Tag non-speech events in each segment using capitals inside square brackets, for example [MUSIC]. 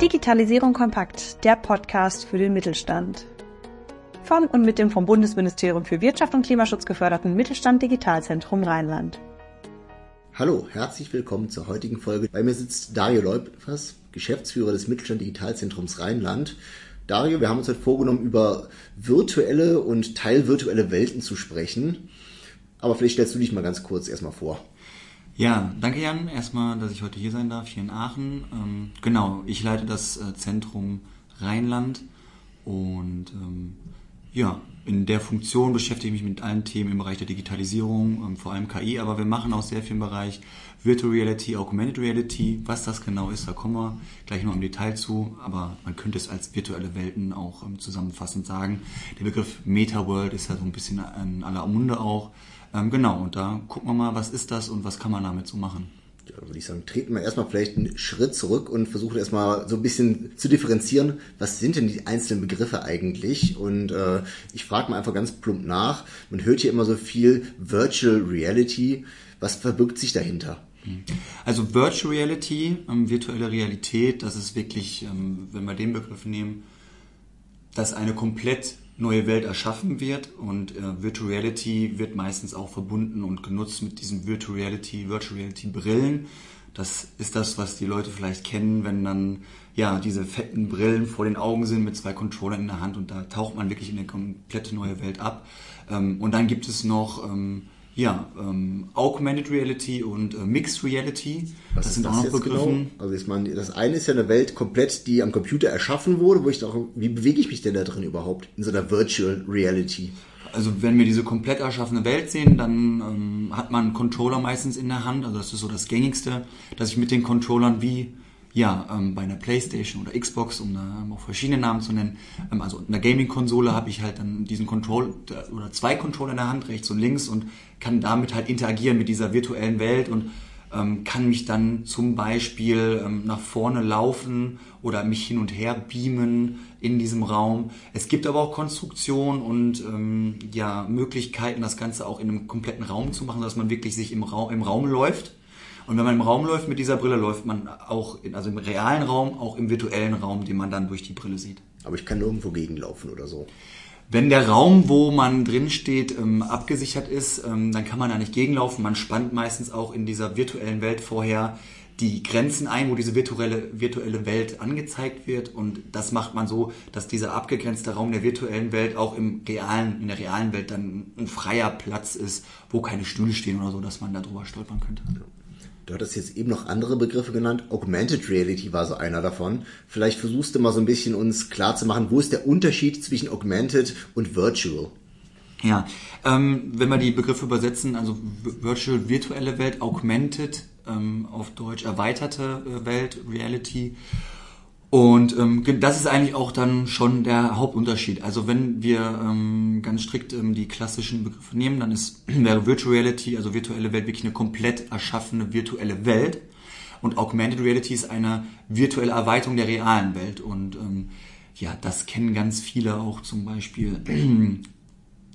Digitalisierung kompakt, der Podcast für den Mittelstand. Von und mit dem vom Bundesministerium für Wirtschaft und Klimaschutz geförderten Mittelstand Digitalzentrum Rheinland. Hallo, herzlich willkommen zur heutigen Folge. Bei mir sitzt Dario Leupfers, Geschäftsführer des Mittelstand Digitalzentrums Rheinland. Dario, wir haben uns heute vorgenommen, über virtuelle und teilvirtuelle Welten zu sprechen. Aber vielleicht stellst du dich mal ganz kurz erstmal vor. Ja, danke Jan, erstmal, dass ich heute hier sein darf, hier in Aachen. Ähm, genau, ich leite das äh, Zentrum Rheinland und ähm, ja, in der Funktion beschäftige ich mich mit allen Themen im Bereich der Digitalisierung, ähm, vor allem KI, aber wir machen auch sehr viel im Bereich Virtual Reality, Augmented Reality. Was das genau ist, da kommen wir gleich noch im Detail zu, aber man könnte es als virtuelle Welten auch ähm, zusammenfassend sagen. Der Begriff Meta-World ist ja so ein bisschen in aller Munde auch. Ähm, genau, und da gucken wir mal, was ist das und was kann man damit so machen. Ja, würde ich sagen, treten wir erstmal vielleicht einen Schritt zurück und versuchen erstmal so ein bisschen zu differenzieren, was sind denn die einzelnen Begriffe eigentlich? Und äh, ich frage mal einfach ganz plump nach. Man hört hier immer so viel Virtual Reality. Was verbirgt sich dahinter? Also Virtual Reality, ähm, virtuelle Realität, das ist wirklich, ähm, wenn wir den Begriff nehmen, dass eine komplett neue Welt erschaffen wird und äh, Virtual Reality wird meistens auch verbunden und genutzt mit diesen Virtual Reality, Virtual Reality Brillen. Das ist das, was die Leute vielleicht kennen, wenn dann ja diese fetten Brillen vor den Augen sind mit zwei Controllern in der Hand und da taucht man wirklich in eine komplette neue Welt ab. Ähm, und dann gibt es noch ähm, ja, ähm, Augmented Reality und äh, Mixed Reality. Was das sind das auch noch Begriffe. Genau? Also ich meine, das eine ist ja eine Welt komplett, die am Computer erschaffen wurde, wo ich doch, wie bewege ich mich denn da drin überhaupt in so einer Virtual Reality? Also wenn wir diese komplett erschaffene Welt sehen, dann ähm, hat man einen Controller meistens in der Hand. Also das ist so das gängigste, dass ich mit den Controllern wie ja, ähm, bei einer Playstation oder Xbox, um da auch verschiedene Namen zu nennen, ähm, also in der Gaming-Konsole habe ich halt dann diesen Control oder zwei Controller in der Hand, rechts und links und kann damit halt interagieren mit dieser virtuellen Welt und ähm, kann mich dann zum Beispiel ähm, nach vorne laufen oder mich hin und her beamen in diesem Raum. Es gibt aber auch Konstruktionen und ähm, ja Möglichkeiten, das Ganze auch in einem kompletten Raum zu machen, dass man wirklich sich im, Raum im Raum läuft und wenn man im Raum läuft mit dieser Brille, läuft man auch, in, also im realen Raum, auch im virtuellen Raum, den man dann durch die Brille sieht. Aber ich kann nirgendwo gegenlaufen oder so. Wenn der Raum, wo man drin steht, ähm, abgesichert ist, ähm, dann kann man da nicht gegenlaufen. Man spannt meistens auch in dieser virtuellen Welt vorher die Grenzen ein, wo diese virtuelle, virtuelle Welt angezeigt wird. Und das macht man so, dass dieser abgegrenzte Raum der virtuellen Welt auch im realen, in der realen Welt dann ein freier Platz ist, wo keine Stühle stehen oder so, dass man da drüber stolpern könnte. Du hattest jetzt eben noch andere Begriffe genannt. Augmented Reality war so einer davon. Vielleicht versuchst du mal so ein bisschen uns klar wo ist der Unterschied zwischen Augmented und Virtual? Ja, ähm, wenn wir die Begriffe übersetzen, also Virtual, virtuelle Welt, Augmented, ähm, auf Deutsch erweiterte äh, Welt, Reality und ähm, das ist eigentlich auch dann schon der Hauptunterschied. Also wenn wir ähm, ganz strikt ähm, die klassischen Begriffe nehmen, dann ist [CLEARS THROAT] wäre Virtual Reality, also virtuelle Welt, wirklich eine komplett erschaffene virtuelle Welt. Und Augmented Reality ist eine virtuelle Erweiterung der realen Welt. Und ähm, ja, das kennen ganz viele auch zum Beispiel. [CLEARS THROAT]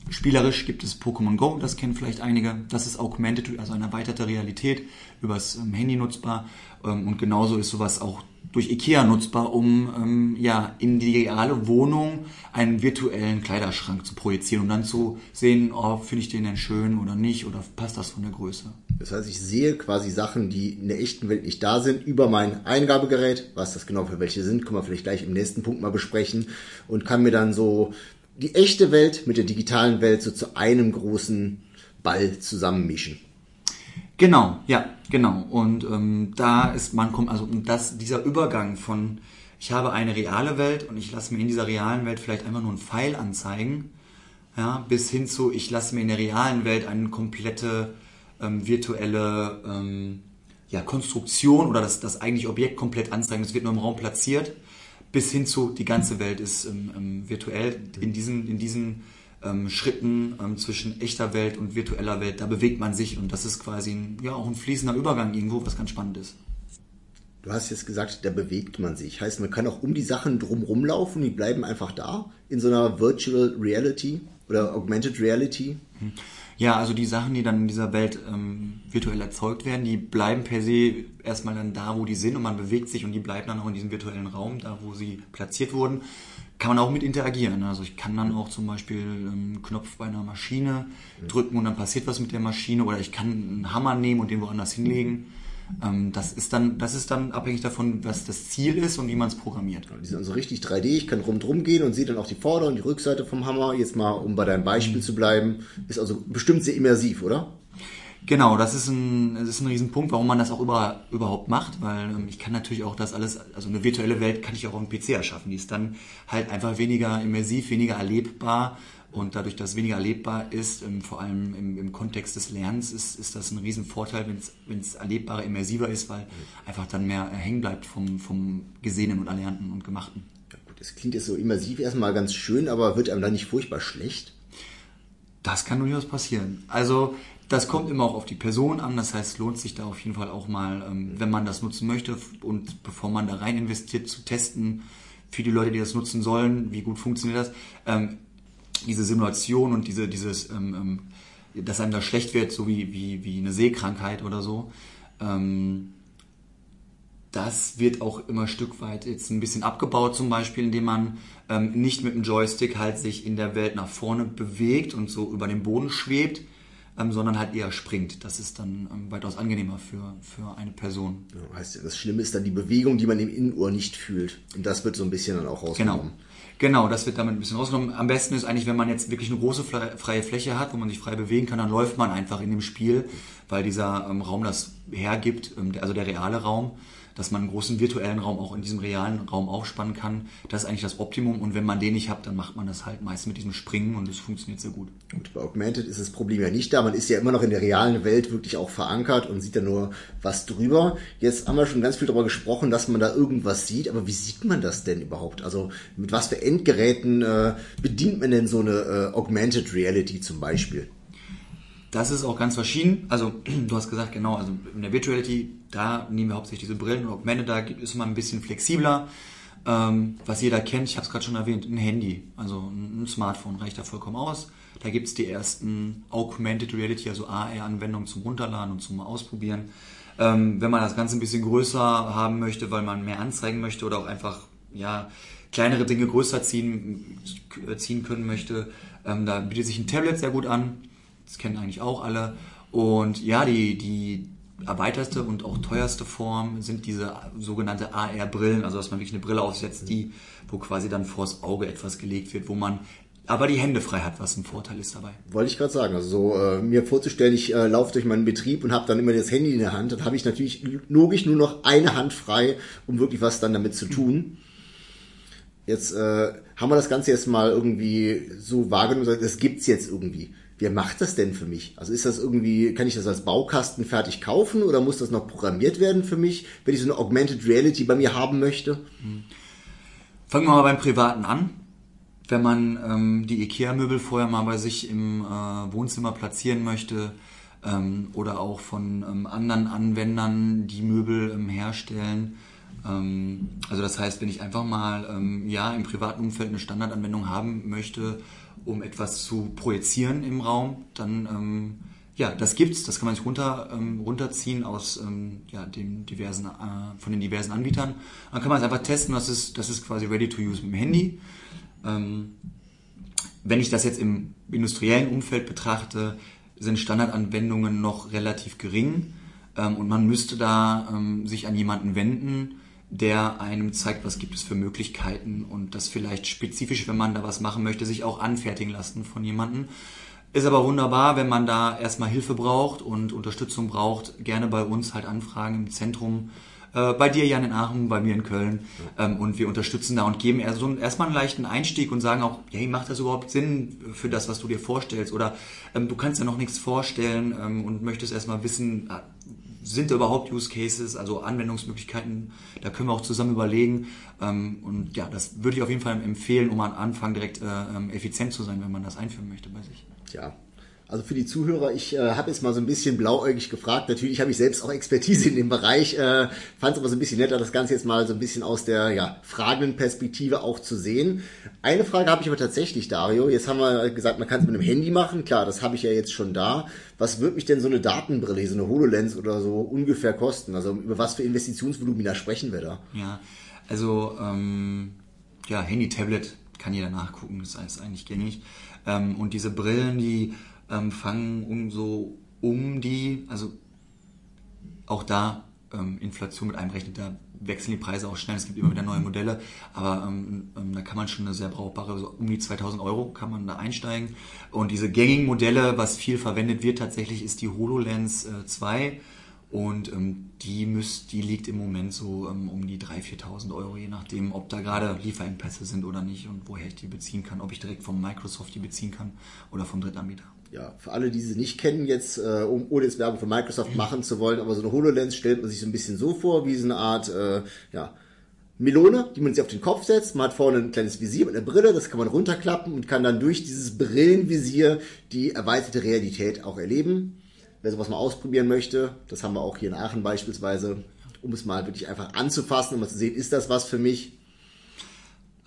Spielerisch gibt es Pokémon Go, das kennen vielleicht einige. Das ist Augmented, also eine erweiterte Realität, übers ähm, Handy nutzbar. Ähm, und genauso ist sowas auch durch IKEA nutzbar, um ähm, ja in die reale Wohnung einen virtuellen Kleiderschrank zu projizieren und dann zu sehen, oh, finde ich den denn schön oder nicht oder passt das von der Größe. Das heißt, ich sehe quasi Sachen, die in der echten Welt nicht da sind, über mein Eingabegerät, was das genau für welche sind, können wir vielleicht gleich im nächsten Punkt mal besprechen und kann mir dann so die echte Welt mit der digitalen Welt so zu einem großen Ball zusammenmischen. Genau, ja, genau. Und ähm, da ist man kommt also das dieser Übergang von ich habe eine reale Welt und ich lasse mir in dieser realen Welt vielleicht einfach nur einen Pfeil anzeigen, ja, bis hin zu ich lasse mir in der realen Welt eine komplette ähm, virtuelle ähm, ja, Konstruktion oder das, das eigentliche Objekt komplett anzeigen. Es wird nur im Raum platziert, bis hin zu die ganze Welt ist ähm, ähm virtuell in diesen in diesen ähm, Schritten ähm, zwischen echter Welt und virtueller Welt, da bewegt man sich und das ist quasi ein, ja, auch ein fließender Übergang irgendwo, was ganz spannend ist. Du hast jetzt gesagt, da bewegt man sich. Heißt, man kann auch um die Sachen drumherum laufen, die bleiben einfach da in so einer Virtual Reality oder Augmented Reality? Ja, also die Sachen, die dann in dieser Welt ähm, virtuell erzeugt werden, die bleiben per se erstmal dann da, wo die sind und man bewegt sich und die bleiben dann auch in diesem virtuellen Raum, da wo sie platziert wurden. Kann man auch mit interagieren. Also ich kann dann auch zum Beispiel einen Knopf bei einer Maschine drücken und dann passiert was mit der Maschine oder ich kann einen Hammer nehmen und den woanders hinlegen. Ähm, das ist dann, das ist dann abhängig davon, was das Ziel ist und wie man es programmiert. Die sind also richtig 3D. Ich kann rundherum gehen und sehe dann auch die Vorder- und die Rückseite vom Hammer. Jetzt mal, um bei deinem Beispiel mhm. zu bleiben, ist also bestimmt sehr immersiv, oder? Genau, das ist ein, das ist ein Riesenpunkt, warum man das auch über, überhaupt macht, weil ähm, ich kann natürlich auch das alles, also eine virtuelle Welt kann ich auch auf dem PC erschaffen. Die ist dann halt einfach weniger immersiv, weniger erlebbar und dadurch, dass es weniger erlebbar ist, ähm, vor allem im, im, Kontext des Lernens, ist, ist das ein Riesenvorteil, wenn es erlebbarer, immersiver ist, weil einfach dann mehr hängen bleibt vom, vom Gesehenen und Erlernten und Gemachten. Ja, gut, das klingt jetzt so immersiv erstmal ganz schön, aber wird einem da nicht furchtbar schlecht? Das kann durchaus passieren. Also das kommt immer auch auf die Person an. Das heißt, lohnt sich da auf jeden Fall auch mal, ähm, wenn man das nutzen möchte und bevor man da rein investiert, zu testen für die Leute, die das nutzen sollen, wie gut funktioniert das. Ähm, diese Simulation und diese, dieses, ähm, dass einem da schlecht wird, so wie, wie, wie eine Sehkrankheit oder so, das wird auch immer Stück weit jetzt ein bisschen abgebaut, zum Beispiel, indem man nicht mit dem Joystick halt sich in der Welt nach vorne bewegt und so über den Boden schwebt, ähm, sondern halt eher springt. Das ist dann ähm, weitaus angenehmer für, für eine Person. Ja, heißt, das Schlimme ist dann die Bewegung, die man im Innenohr nicht fühlt. Und das wird so ein bisschen dann auch rausgenommen. Genau. Genau, das wird damit ein bisschen rausgenommen. Am besten ist eigentlich, wenn man jetzt wirklich eine große freie Fläche hat, wo man sich frei bewegen kann, dann läuft man einfach in dem Spiel, weil dieser ähm, Raum das hergibt, ähm, also der reale Raum dass man einen großen virtuellen Raum auch in diesem realen Raum aufspannen kann. Das ist eigentlich das Optimum. Und wenn man den nicht hat, dann macht man das halt meist mit diesem Springen und es funktioniert sehr gut. Und bei Augmented ist das Problem ja nicht da. Man ist ja immer noch in der realen Welt wirklich auch verankert und sieht da nur was drüber. Jetzt haben wir schon ganz viel darüber gesprochen, dass man da irgendwas sieht. Aber wie sieht man das denn überhaupt? Also mit was für Endgeräten äh, bedient man denn so eine äh, Augmented Reality zum Beispiel? Das ist auch ganz verschieden. Also [CLEARS THROAT] du hast gesagt, genau, also in der Virtuality, da nehmen wir hauptsächlich diese Brillen und Augmented, da ist man ein bisschen flexibler. Ähm, was jeder kennt, ich habe es gerade schon erwähnt, ein Handy, also ein Smartphone reicht da vollkommen aus. Da gibt es die ersten Augmented Reality, also AR-Anwendungen zum Runterladen und zum Ausprobieren. Ähm, wenn man das Ganze ein bisschen größer haben möchte, weil man mehr anzeigen möchte oder auch einfach ja, kleinere Dinge größer ziehen, ziehen können möchte, ähm, da bietet sich ein Tablet sehr gut an das kennen eigentlich auch alle. Und ja, die, die erweiterste und auch teuerste Form sind diese sogenannte AR-Brillen, also dass man wirklich eine Brille aufsetzt, die, wo quasi dann vors Auge etwas gelegt wird, wo man aber die Hände frei hat, was ein Vorteil ist dabei. Wollte ich gerade sagen. Also so, äh, mir vorzustellen, ich äh, laufe durch meinen Betrieb und habe dann immer das Handy in der Hand, dann habe ich natürlich logisch nur noch eine Hand frei, um wirklich was dann damit zu tun. Jetzt äh, haben wir das Ganze jetzt mal irgendwie so wahrgenommen, das gibt's jetzt irgendwie wer macht das denn für mich? Also ist das irgendwie, kann ich das als Baukasten fertig kaufen oder muss das noch programmiert werden für mich, wenn ich so eine Augmented Reality bei mir haben möchte? Fangen wir mal beim Privaten an. Wenn man ähm, die IKEA-Möbel vorher mal bei sich im äh, Wohnzimmer platzieren möchte ähm, oder auch von ähm, anderen Anwendern, die Möbel ähm, herstellen, ähm, also das heißt, wenn ich einfach mal ähm, ja im privaten Umfeld eine Standardanwendung haben möchte, um etwas zu projizieren im Raum, dann ähm, ja, das gibt's, das kann man sich runter, ähm, runterziehen aus ähm, ja, den diversen, äh, von den diversen Anbietern. Dann kann man es einfach testen, das ist, das ist quasi ready to use mit dem Handy. Ähm, wenn ich das jetzt im industriellen Umfeld betrachte, sind Standardanwendungen noch relativ gering ähm, und man müsste da ähm, sich an jemanden wenden, der einem zeigt, was gibt es für Möglichkeiten und das vielleicht spezifisch, wenn man da was machen möchte, sich auch anfertigen lassen von jemandem. Ist aber wunderbar, wenn man da erstmal Hilfe braucht und Unterstützung braucht, gerne bei uns halt anfragen im Zentrum. Äh, bei dir, Jan, in Aachen, bei mir in Köln. Ähm, und wir unterstützen da und geben so erstmal einen leichten Einstieg und sagen auch, hey, macht das überhaupt Sinn für das, was du dir vorstellst? Oder ähm, du kannst ja noch nichts vorstellen ähm, und möchtest erstmal wissen, sind überhaupt Use Cases, also Anwendungsmöglichkeiten, da können wir auch zusammen überlegen. Ähm, und ja, das würde ich auf jeden Fall empfehlen, um am Anfang direkt äh, ähm, effizient zu sein, wenn man das einführen möchte bei sich. Ja, Also für die Zuhörer, ich äh, habe jetzt mal so ein bisschen blauäugig gefragt. Natürlich habe ich selbst auch Expertise in dem Bereich, äh, fand es aber so ein bisschen netter, das Ganze jetzt mal so ein bisschen aus der ja, fragenden Perspektive auch zu sehen. Eine Frage habe ich aber tatsächlich, Dario. Jetzt haben wir gesagt, man kann es mit einem Handy machen. Klar, das habe ich ja jetzt schon da. Was wird mich denn so eine Datenbrille, so eine HoloLens oder so ungefähr kosten? Also über was für Investitionsvolumina sprechen wir da? Ja, also ähm, ja, Handy, Tablet kann jeder nachgucken, das ist eigentlich gängig. Ähm, und diese Brillen, die ähm, fangen um so um die, also auch da ähm, Inflation mit einberechnet, da wechseln die Preise auch schnell, es gibt immer wieder neue Modelle, aber ähm, ähm, da kann man schon eine sehr brauchbare, so um die 2000 Euro kann man da einsteigen. Und diese gängigen Modelle, was viel verwendet wird tatsächlich, ist die HoloLens äh, 2 und ähm, die, müsst, die liegt im Moment so ähm, um die 3.000, 4.000 Euro, je nachdem, ob da gerade Lieferengpässe sind oder nicht und woher ich die beziehen kann, ob ich direkt von Microsoft die beziehen kann oder vom Drittanbieter ja, für alle, die sie nicht kennen jetzt, äh, um, ohne jetzt Werbung für Microsoft machen zu wollen, aber so eine HoloLens stellt man sich so ein bisschen so vor, wie so eine Art, äh, ja, Melone, die man sich auf den Kopf setzt. Man hat vorne ein kleines Visier mit einer Brille, das kann man runterklappen und kann dann durch dieses Brillenvisier die erweiterte Realität auch erleben. Wer sowas mal ausprobieren möchte, das haben wir auch hier in Aachen beispielsweise, um es mal wirklich einfach anzufassen, um mal zu sehen, ist das was für mich?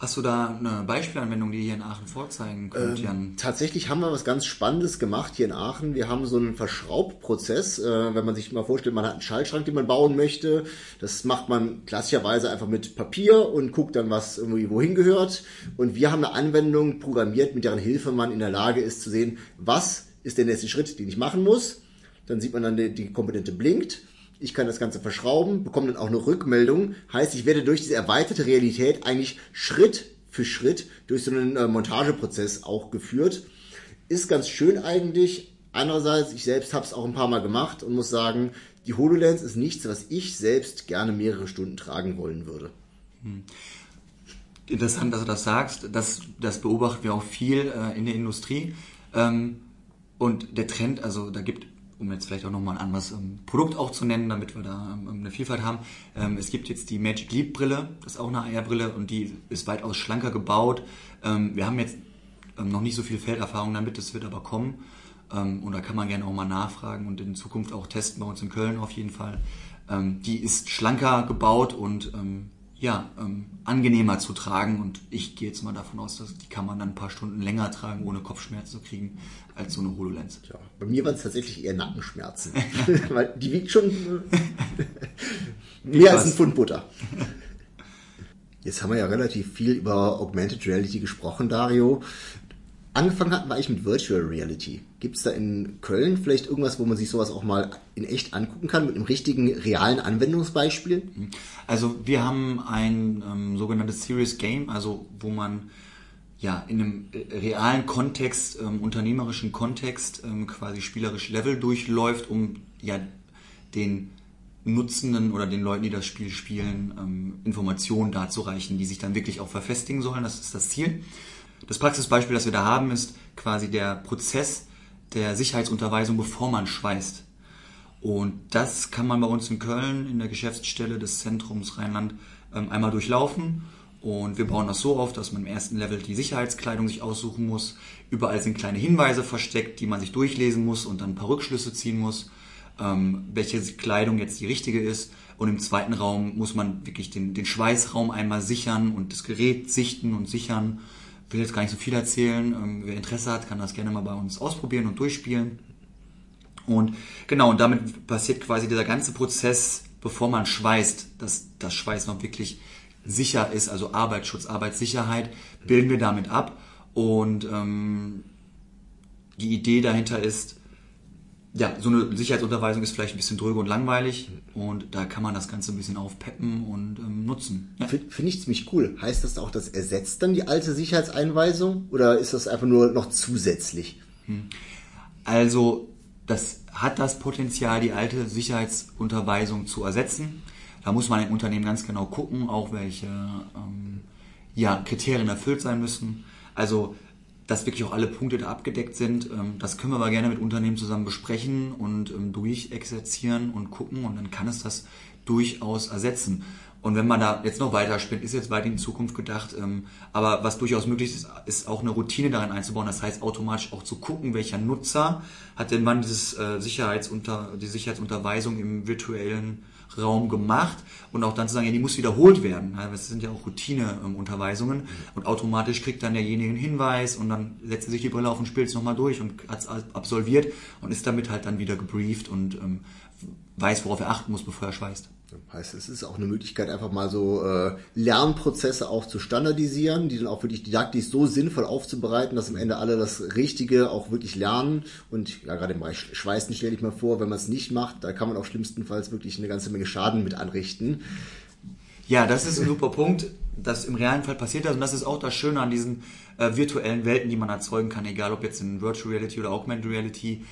Hast du da eine Beispielanwendung, die ihr hier in Aachen vorzeigen könnt, ähm, Jan? Tatsächlich haben wir was ganz Spannendes gemacht hier in Aachen. Wir haben so einen Verschraubprozess. Äh, wenn man sich mal vorstellt, man hat einen Schaltschrank, den man bauen möchte. Das macht man klassischerweise einfach mit Papier und guckt dann, was irgendwie wohin gehört. Und wir haben eine Anwendung programmiert, mit deren Hilfe man in der Lage ist zu sehen, was ist der nächste Schritt, den ich machen muss. Dann sieht man dann, die, die Komponente blinkt ich kann das Ganze verschrauben, bekomme dann auch eine Rückmeldung. Heißt, ich werde durch diese erweiterte Realität eigentlich Schritt für Schritt durch so einen äh, Montageprozess auch geführt. Ist ganz schön eigentlich. Andererseits, ich selbst habe es auch ein paar Mal gemacht und muss sagen, die HoloLens ist nichts, was ich selbst gerne mehrere Stunden tragen wollen würde. Hm. Interessant, dass du das sagst. Das, das beobachten wir auch viel äh, in der Industrie. Ähm, und der Trend, also da gibt um jetzt vielleicht auch nochmal ein anderes ähm, Produkt auch zu nennen, damit wir da ähm, eine Vielfalt haben. Ähm, es gibt jetzt die Magic Leap Brille, das ist auch eine AR-Brille und die ist weitaus schlanker gebaut. Ähm, wir haben jetzt ähm, noch nicht so viel Felderfahrung damit, das wird aber kommen. Ähm, und da kann man gerne auch mal nachfragen und in Zukunft auch testen, bei uns in Köln auf jeden Fall. die ist schlanker gebaut und ja, ähm, angenehmer zu tragen und ich gehe jetzt mal davon aus, dass die kann man dann ein paar Stunden länger tragen, ohne Kopfschmerzen zu kriegen, als so eine HoloLens. Ja, bei mir waren es tatsächlich eher Nackenschmerzen, [LAUGHS] weil die wiegt schon [LAUGHS] mehr als ein Pfund Butter. Jetzt haben wir ja relativ viel über Augmented Reality gesprochen, Dario. Angefangen hatten wir eigentlich mit Virtual Reality. Gibt es da in Köln vielleicht irgendwas, wo man sich sowas auch mal in echt angucken kann, mit einem richtigen, realen Anwendungsbeispiel? Also wir haben ein ähm, sogenanntes Serious Game, also wo man ja in einem realen Kontext, ähm, unternehmerischen Kontext ähm, quasi spielerisch Level durchläuft, um ja den Nutzenden oder den Leuten, die das Spiel spielen, ähm, Informationen darzureichen, die sich dann wirklich auch verfestigen sollen. Das ist das Ziel. Das Praxisbeispiel, das wir da haben, ist quasi der Prozess der Sicherheitsunterweisung, bevor man schweißt. Und das kann man bei uns in Köln in der Geschäftsstelle des Zentrums Rheinland ähm, einmal durchlaufen. Und wir bauen das so auf, dass man im ersten Level die Sicherheitskleidung sich aussuchen muss. Überall sind kleine Hinweise versteckt, die man sich durchlesen muss und dann ein paar Rückschlüsse ziehen muss, ähm, welche Kleidung jetzt die richtige ist. Und im zweiten Raum muss man wirklich den, den Schweißraum einmal sichern und das Gerät sichten und sichern will jetzt gar nicht so viel erzählen. Ähm, wer Interesse hat, kann das gerne mal bei uns ausprobieren und durchspielen. Und genau, und damit passiert quasi dieser ganze Prozess, bevor man schweißt, dass das Schweiß noch wirklich sicher ist, also Arbeitsschutz, Arbeitssicherheit, bilden wir damit ab. Und ähm, die Idee dahinter ist, ja, so eine Sicherheitsunterweisung ist vielleicht ein bisschen dröge und langweilig und da kann man das Ganze ein bisschen aufpeppen und ähm, nutzen. Ja. Finde ich ziemlich cool. Heißt das auch, das ersetzt dann die alte Sicherheitseinweisung oder ist das einfach nur noch zusätzlich? Hm. Also, das hat das Potenzial, die alte Sicherheitsunterweisung zu ersetzen. Da muss man im Unternehmen ganz genau gucken, auch welche ähm, ja, Kriterien erfüllt sein müssen. Also dass wirklich auch alle Punkte da abgedeckt sind. Ähm, das können wir aber gerne mit Unternehmen zusammen besprechen und ähm, durchexerzieren und gucken und dann kann es das durchaus ersetzen. Und wenn man da jetzt noch weiter spinnt, ist jetzt weit in Zukunft gedacht. Ähm, aber was durchaus möglich ist, ist auch eine Routine darin einzubauen. Das heißt, automatisch auch zu gucken, welcher Nutzer hat denn wann dieses äh, Sicherheitsunter, die Sicherheitsunterweisung im virtuellen Raum gemacht und auch dann zu sagen, ja, die muss wiederholt werden. Das sind ja auch Routineunterweisungen und automatisch kriegt dann derjenige einen Hinweis und dann setzt er sich die Brille auf und spielt es nochmal durch und hat es absolviert und ist damit halt dann wieder gebrieft und ähm, weiß, worauf er achten muss, bevor er schweißt. Heißt, es ist auch eine Möglichkeit, einfach mal so äh, Lernprozesse auch zu standardisieren, die dann auch wirklich didaktisch so sinnvoll aufzubereiten, dass am Ende alle das Richtige auch wirklich lernen. Und ja, gerade im Bereich Schweißen stelle ich mal vor, wenn man es nicht macht, da kann man auch schlimmstenfalls wirklich eine ganze Menge Schaden mit anrichten. Ja, das ist ein super Punkt, dass im realen Fall passiert das. Und das ist auch das Schöne an diesen äh, virtuellen Welten, die man erzeugen kann, egal ob jetzt in Virtual Reality oder Augmented Reality.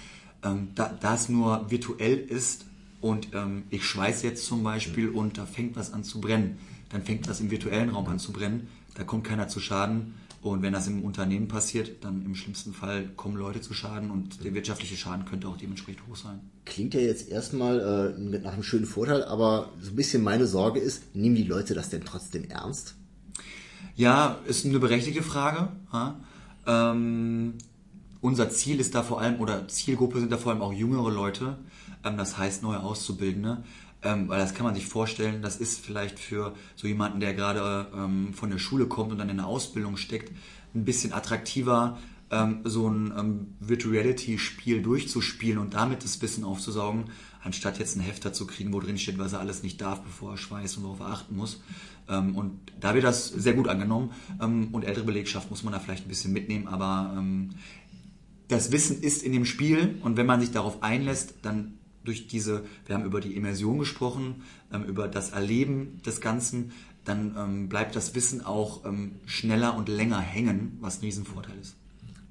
Ähm, da, da es nur virtuell ist, und ähm, ich schweiße jetzt zum Beispiel und da fängt was an zu brennen. Dann fängt das im virtuellen Raum an zu brennen. Da kommt keiner zu Schaden. Und wenn das im Unternehmen passiert, dann im schlimmsten Fall kommen Leute zu Schaden und der wirtschaftliche Schaden könnte auch dementsprechend hoch sein. Klingt ja jetzt erstmal äh, nach einem schönen Vorteil, aber so ein bisschen meine Sorge ist, nehmen die Leute das denn trotzdem ernst? Ja, ist eine berechtigte Frage. Ähm, unser Ziel ist da vor allem, oder Zielgruppe sind da vor allem auch jüngere Leute, ähm, das heißt neue Auszubildende. Ähm, weil das kann man sich vorstellen, das ist vielleicht für so jemanden, der gerade ähm, von der Schule kommt und dann in der Ausbildung steckt, ein bisschen attraktiver, ähm, so ein ähm, Virtual Reality Spiel durchzuspielen und damit das Wissen aufzusaugen, anstatt jetzt ein Hefter zu kriegen, wo drin steht, was er alles nicht darf, bevor er schweißt und worauf er achten muss. Ähm, und da wird das sehr gut angenommen und ältere Belegschaft muss man da vielleicht ein bisschen mitnehmen, aber das Wissen ist in dem Spiel und wenn man sich darauf einlässt, dann durch diese, wir haben über die Immersion gesprochen, ähm, über das Erleben des Ganzen, dann ähm, bleibt das Wissen auch ähm, schneller und länger hängen, was ein Riesenvorteil ist.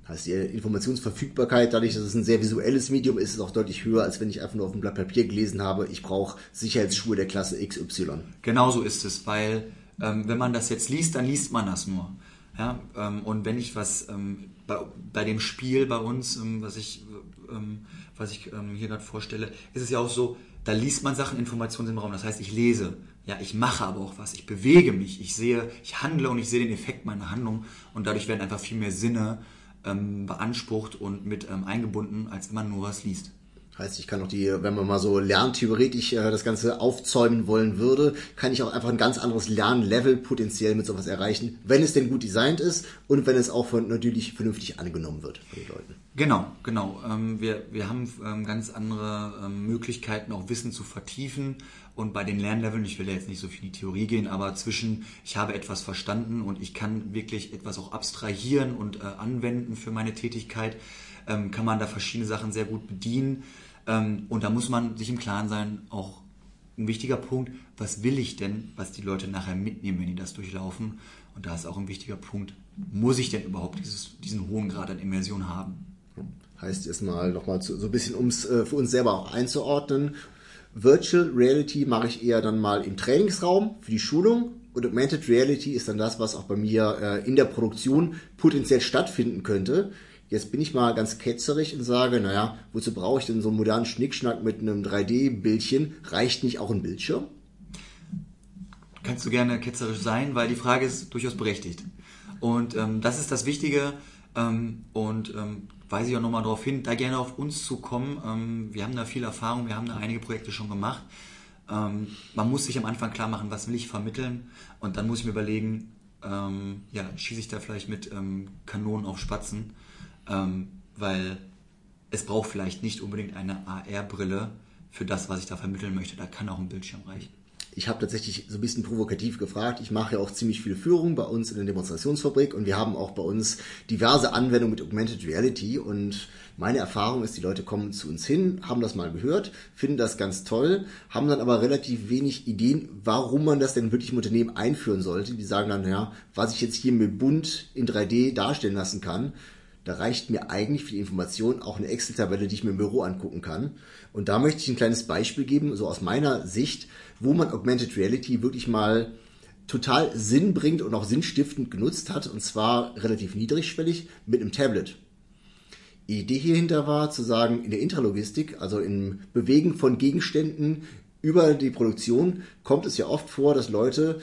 Heißt die Informationsverfügbarkeit, dadurch, dass es ein sehr visuelles Medium ist, ist auch deutlich höher, als wenn ich einfach nur auf dem Blatt Papier gelesen habe, ich brauche Sicherheitsschuhe der Klasse XY. Genau so ist es, weil ähm, wenn man das jetzt liest, dann liest man das nur. Ja, ähm, und wenn ich was ähm, bei, bei, dem Spiel bei uns, ähm, was ich, ähm, was ich ähm, hier gerade vorstelle, ist es ja auch so, da liest man Sachen, Informationen im Raum. Das heißt, ich lese, ja, ich mache aber auch was, ich bewege mich, ich sehe, ich handle und ich sehe den Effekt meiner Handlung und dadurch werden einfach viel mehr Sinne ähm, beansprucht und mit eingebunden, als wenn man nur was liest. Heißt, ich kann auch die, wenn man mal so lerntheoretisch äh, das Ganze aufzäumen wollen würde, kann ich auch einfach ein ganz anderes Lernlevel potenziell mit sowas erreichen, wenn es denn gut designt ist und wenn es auch von, natürlich vernünftig angenommen wird von den Leuten. Genau, genau. Ähm, wir, wir haben ähm, ganz andere ähm, Möglichkeiten, auch Wissen zu vertiefen. Und bei den Lernleveln, ich will ja jetzt nicht so viel in die Theorie gehen, aber zwischen ich habe etwas verstanden und ich kann wirklich etwas auch abstrahieren und äh, anwenden für meine Tätigkeit, ähm, kann man da verschiedene Sachen sehr gut bedienen. Ähm, und da muss man sich im Klaren sein, auch ein wichtiger Punkt, was will ich denn, was die Leute nachher mitnehmen, wenn die das durchlaufen? Und da ist auch ein wichtiger Punkt, muss ich denn überhaupt dieses, diesen hohen Grad an Immersion haben? Heißt erstmal nochmal so ein bisschen, um es äh, für uns selber auch einzuordnen. Virtual Reality mache ich eher dann mal im Trainingsraum für die Schulung und Augmented Reality ist dann das, was auch bei mir äh, in der Produktion potenziell stattfinden könnte. Jetzt bin ich mal ganz ketzerig und sage, naja, wozu brauche ich denn so einen modernen Schnickschnack mit einem 3D-Bildchen? Reicht nicht auch ein Bildschirm? Kannst du gerne ketzerisch sein, weil die Frage ist durchaus berechtigt. Und ähm, das ist das Wichtige. Ähm, und ähm, weise ich auch nochmal darauf hin, da gerne auf uns zu kommen. Ähm, wir haben da viel Erfahrung, wir haben da einige Projekte schon gemacht. Ähm, man muss sich am Anfang klar machen, was will ich vermitteln. Und dann muss ich mir überlegen, ähm, ja, schieße ich da vielleicht mit Kanonen auf Spatzen ähm, weil es braucht vielleicht nicht unbedingt eine AR-Brille für das, was ich da vermitteln möchte. Da kann auch ein Bildschirm reichen. Ich habe tatsächlich so ein bisschen provokativ gefragt. Ich mache ja auch ziemlich viele Führungen bei uns in der Demonstrationsfabrik und wir haben auch bei uns diverse Anwendungen mit Augmented Reality und meine Erfahrung ist, die Leute kommen zu uns hin, haben das mal gehört, finden das ganz toll, haben dann aber relativ wenig Ideen, warum man das denn wirklich im Unternehmen einführen sollte. Die sagen dann, ja, was ich jetzt hier mit bunt in 3D darstellen lassen kann, da reicht mir eigentlich für die Information auch eine Excel-Tabelle, die ich mir im Büro angucken kann. Und da möchte ich ein kleines Beispiel geben, so aus meiner Sicht, wo man Augmented Reality wirklich mal total Sinn bringt und auch sinnstiftend genutzt hat, und zwar relativ niedrigschwellig mit einem Tablet. Die Idee hierhinter war zu sagen, in der Intralogistik, also im Bewegen von Gegenständen über die Produktion kommt es ja oft vor, dass Leute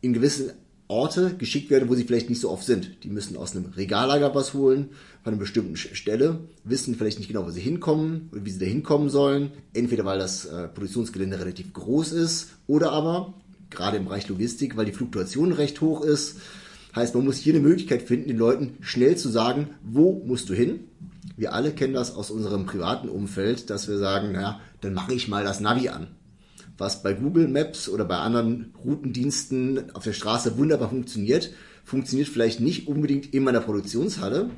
in gewisse Orte geschickt werden, wo sie vielleicht nicht so oft sind. Die müssen aus einem Regallager was holen, von einer bestimmten Stelle, wissen vielleicht nicht genau, wo sie hinkommen oder wie sie da hinkommen sollen. Entweder weil das äh, Produktionsgelände relativ groß ist oder aber, gerade im Bereich Logistik, weil die Fluktuation recht hoch ist. Heißt, man muss hier eine Möglichkeit finden, den Leuten schnell zu sagen, wo musst du hin? Wir alle kennen das aus unserem privaten Umfeld, dass wir sagen, naja, dann mache ich mal das Navi an was bei Google Maps oder bei anderen Routendiensten auf der Straße wunderbar funktioniert, funktioniert vielleicht nicht unbedingt in meiner Produktionshalle.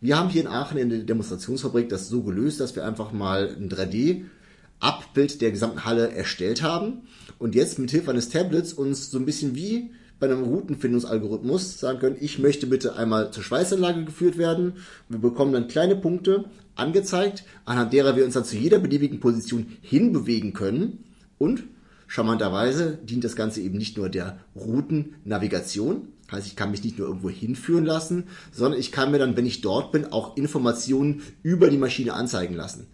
Wir haben hier in Aachen in der Demonstrationsfabrik das so gelöst, dass wir einfach mal ein 3D-Abbild der gesamten Halle erstellt haben und jetzt mit Hilfe eines Tablets uns so ein bisschen wie bei einem Routenfindungsalgorithmus sagen können, ich möchte bitte einmal zur Schweißanlage geführt werden. Wir bekommen dann kleine Punkte angezeigt, anhand derer wir uns dann zu jeder beliebigen Position hinbewegen können und charmanterweise dient das Ganze eben nicht nur der Routennavigation, heißt ich kann mich nicht nur irgendwo hinführen lassen, sondern ich kann mir dann, wenn ich dort bin, auch Informationen über die Maschine anzeigen lassen.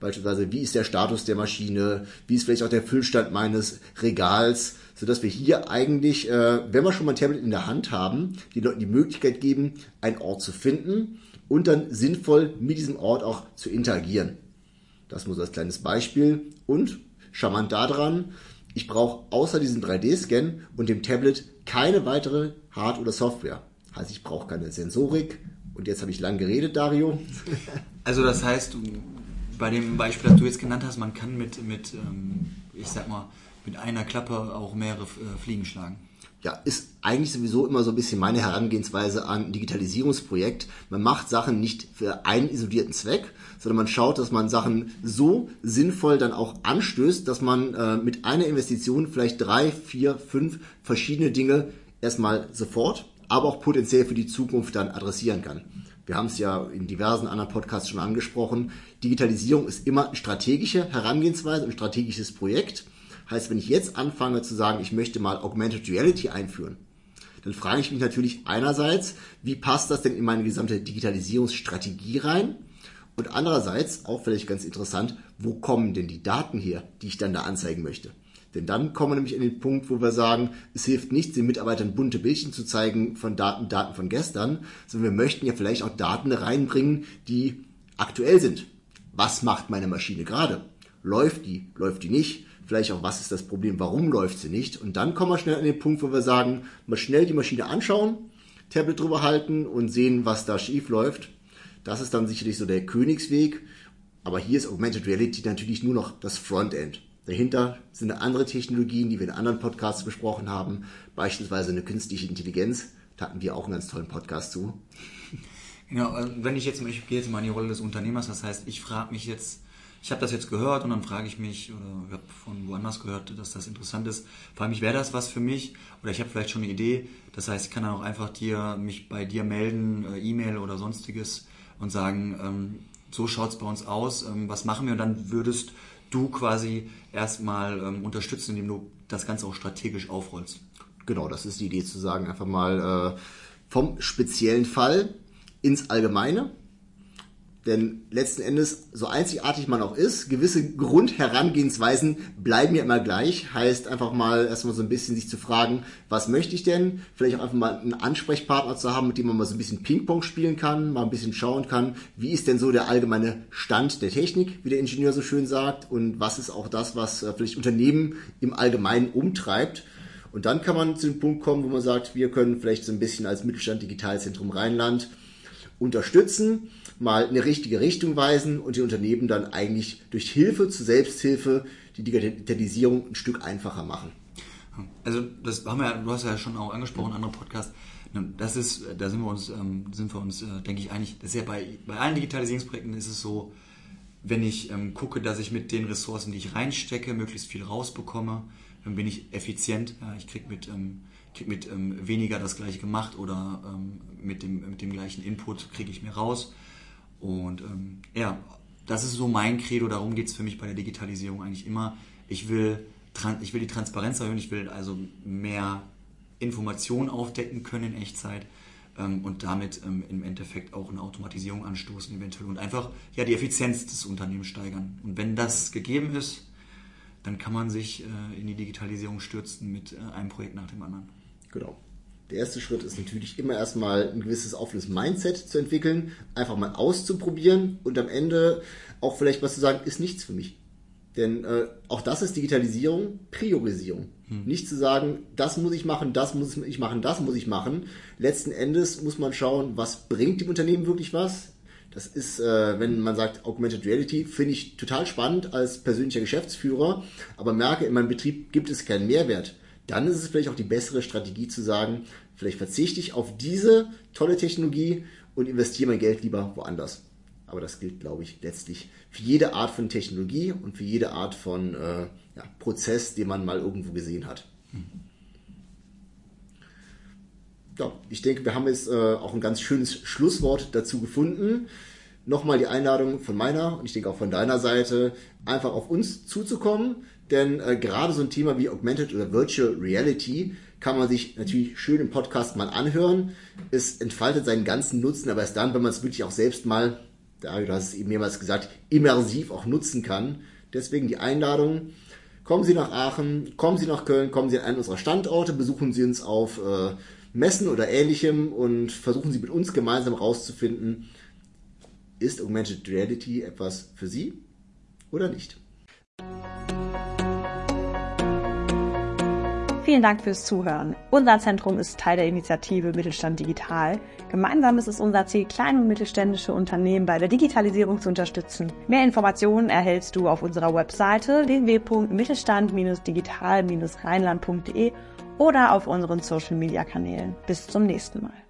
Beispielsweise, wie ist der Status der Maschine, wie ist vielleicht auch der Füllstand meines Regals, sodass wir hier eigentlich, äh, wenn wir schon mal ein Tablet in der Hand haben, die Leuten die Möglichkeit geben, einen Ort zu finden und dann sinnvoll mit diesem Ort auch zu interagieren. Das muss als kleines Beispiel. Und Charmant daran, ich brauche außer diesem 3D-Scan und dem Tablet keine weitere Hard- oder Software. Heißt, ich brauche keine Sensorik. Und jetzt habe ich lang geredet, Dario. [LAUGHS] Also das heißt, bei dem Beispiel, das du jetzt genannt hast, man kann mit, mit ähm, ich sag mal, mit einer Klappe auch mehrere äh, Fliegen schlagen ja, ist eigentlich sowieso immer so ein bisschen meine Herangehensweise an Digitalisierungsprojekt. Man macht Sachen nicht für einen isolierten Zweck, sondern man schaut, dass man Sachen so sinnvoll dann auch anstößt, dass man äh, mit einer Investition vielleicht drei, vier, fünf verschiedene Dinge erstmal sofort, aber auch potenziell für die Zukunft dann adressieren kann. Wir haben es ja in diversen anderen Podcasts schon angesprochen. Digitalisierung ist immer strategische Herangehensweise, ein strategisches Projekt. Heißt, wenn ich jetzt anfange zu sagen, ich möchte mal Augmented Reality einführen, dann frage ich mich natürlich einerseits, wie passt das denn in meine gesamte Digitalisierungsstrategie rein? Und andererseits, auch vielleicht ganz interessant, wo kommen denn die Daten her, die ich dann da anzeigen möchte? Denn dann kommen wir nämlich in den Punkt, wo wir sagen, es hilft nicht, den Mitarbeitern bunte Bildchen zu zeigen von Daten, Daten von gestern, sondern wir möchten ja vielleicht auch Daten reinbringen, die aktuell sind. Was macht meine Maschine gerade? Läuft die? Läuft die nicht? vielleicht auch, was ist das Problem, warum läuft sie nicht. Und dann kommen wir schnell an den Punkt, wo wir sagen, mal schnell die Maschine anschauen, Tablet drüber halten und sehen, was da schief läuft. Das ist dann sicherlich so der Königsweg. Aber hier ist Augmented Reality natürlich nur noch das Frontend. Dahinter sind andere Technologien, die wir in anderen Podcasts besprochen haben, beispielsweise eine künstliche Intelligenz. Da hatten wir auch einen ganz tollen Podcast zu. [LAUGHS] Genau, wenn ich jetzt, ich gehe jetzt mal in die Rolle des Unternehmers, das heißt, ich frage mich jetzt, ich habe das jetzt gehört und dann frage ich mich, oder ich habe von woanders gehört, dass das interessant ist, frage mich, wäre das was für mich? Oder ich habe vielleicht schon eine Idee. Das heißt, ich kann dann auch einfach dir, mich bei dir melden, äh, E-Mail oder sonstiges und sagen, ähm, so schaut es bei uns aus, ähm, was machen wir? Und dann würdest du quasi erstmal ähm, unterstützen, indem du das Ganze auch strategisch aufrollst. Genau, das ist die Idee zu sagen, einfach mal äh, vom speziellen Fall ins Allgemeine denn letzten Endes, so einzigartig man auch ist, gewisse Grundherangehensweisen bleiben ja immer gleich. Heißt einfach mal erstmal so ein bisschen sich zu fragen, was möchte ich denn? Vielleicht auch einfach mal einen Ansprechpartner zu haben, mit dem man mal so ein bisschen Ping-Pong spielen kann, mal ein bisschen schauen kann, wie ist denn so der allgemeine Stand der Technik, wie der Ingenieur so schön sagt, und was ist auch das, was äh, vielleicht Unternehmen im Allgemeinen umtreibt. Und dann kann man zu dem Punkt kommen, wo man sagt, wir können vielleicht so ein bisschen als Mittelstand Digitalzentrum Rheinland unterstützen mal in eine richtige Richtung weisen und die Unternehmen dann eigentlich durch Hilfe zur Selbsthilfe die Digitalisierung ein Stück einfacher machen. Also das haben wir, du hast ja schon auch angesprochen, andere Podcasts. Das ist, da sind wir uns, ähm, sind wir uns, äh, denke ich, einig. Das ist ja bei, bei allen Digitalisierungsprojekten ist es so, wenn ich ähm, gucke, dass ich mit den Ressourcen, die ich reinstecke, möglichst viel rausbekomme, dann bin ich effizient. Ich kriege mit, mit ähm, weniger das gleiche gemacht oder ähm, mit, dem, mit dem gleichen Input kriege ich mehr raus. Und ähm, ja, das ist so mein Credo, darum geht es für mich bei der Digitalisierung eigentlich immer. Ich will, ich will die Transparenz erhöhen, ich will also mehr Informationen aufdecken können in Echtzeit ähm, und damit ähm, im Endeffekt auch eine Automatisierung anstoßen eventuell und einfach ja die Effizienz des Unternehmens steigern. Und wenn das gegeben ist, dann kann man sich äh, in die Digitalisierung stürzen mit äh, einem Projekt nach dem anderen. Genau. Der erste Schritt ist natürlich immer erstmal ein gewisses offenes Mindset zu entwickeln, einfach mal auszuprobieren und am Ende auch vielleicht was zu sagen, ist nichts für mich. Denn äh, auch das ist Digitalisierung, Priorisierung. Hm. Nicht zu sagen, das muss ich machen, das muss ich machen, das muss ich machen. Letzten Endes muss man schauen, was bringt dem Unternehmen wirklich was. Das ist, äh, wenn man sagt, Augmented Reality, finde ich total spannend als persönlicher Geschäftsführer, aber merke, in meinem Betrieb gibt es keinen Mehrwert. Dann ist es vielleicht auch die bessere Strategie zu sagen, vielleicht verzichte ich auf diese tolle Technologie und investiere mein Geld lieber woanders. Aber das gilt, glaube ich, letztlich für jede Art von Technologie und für jede Art von äh, ja, Prozess, den man mal irgendwo gesehen hat. Ja, ich denke, wir haben jetzt äh, auch ein ganz schönes Schlusswort dazu gefunden. Nochmal die Einladung von meiner und ich denke auch von deiner Seite, einfach auf uns zuzukommen, denn äh, gerade so ein Thema wie Augmented oder Virtual Reality kann man sich natürlich schön im Podcast mal anhören. Es entfaltet seinen ganzen Nutzen, aber erst dann, wenn man es wirklich auch selbst mal da, du hast es eben mehrmals gesagt, immersiv auch nutzen kann. Deswegen die Einladung. Kommen Sie nach Aachen, kommen Sie nach Köln, kommen Sie an einen unserer Standorte, besuchen Sie uns auf äh, Messen oder ähnlichem und versuchen Sie mit uns gemeinsam herauszufinden, ist Augmented Reality etwas für Sie oder nicht. Vielen Dank fürs Zuhören. Unser Zentrum ist Teil der Initiative Mittelstand Digital. Gemeinsam ist es unser Ziel, kleine und mittelständische Unternehmen bei der Digitalisierung zu unterstützen. Mehr Informationen erhältst du auf unserer Webseite www.mittelstand-digital-rheinland.de oder auf unseren Social-Media-Kanälen. Bis zum nächsten Mal.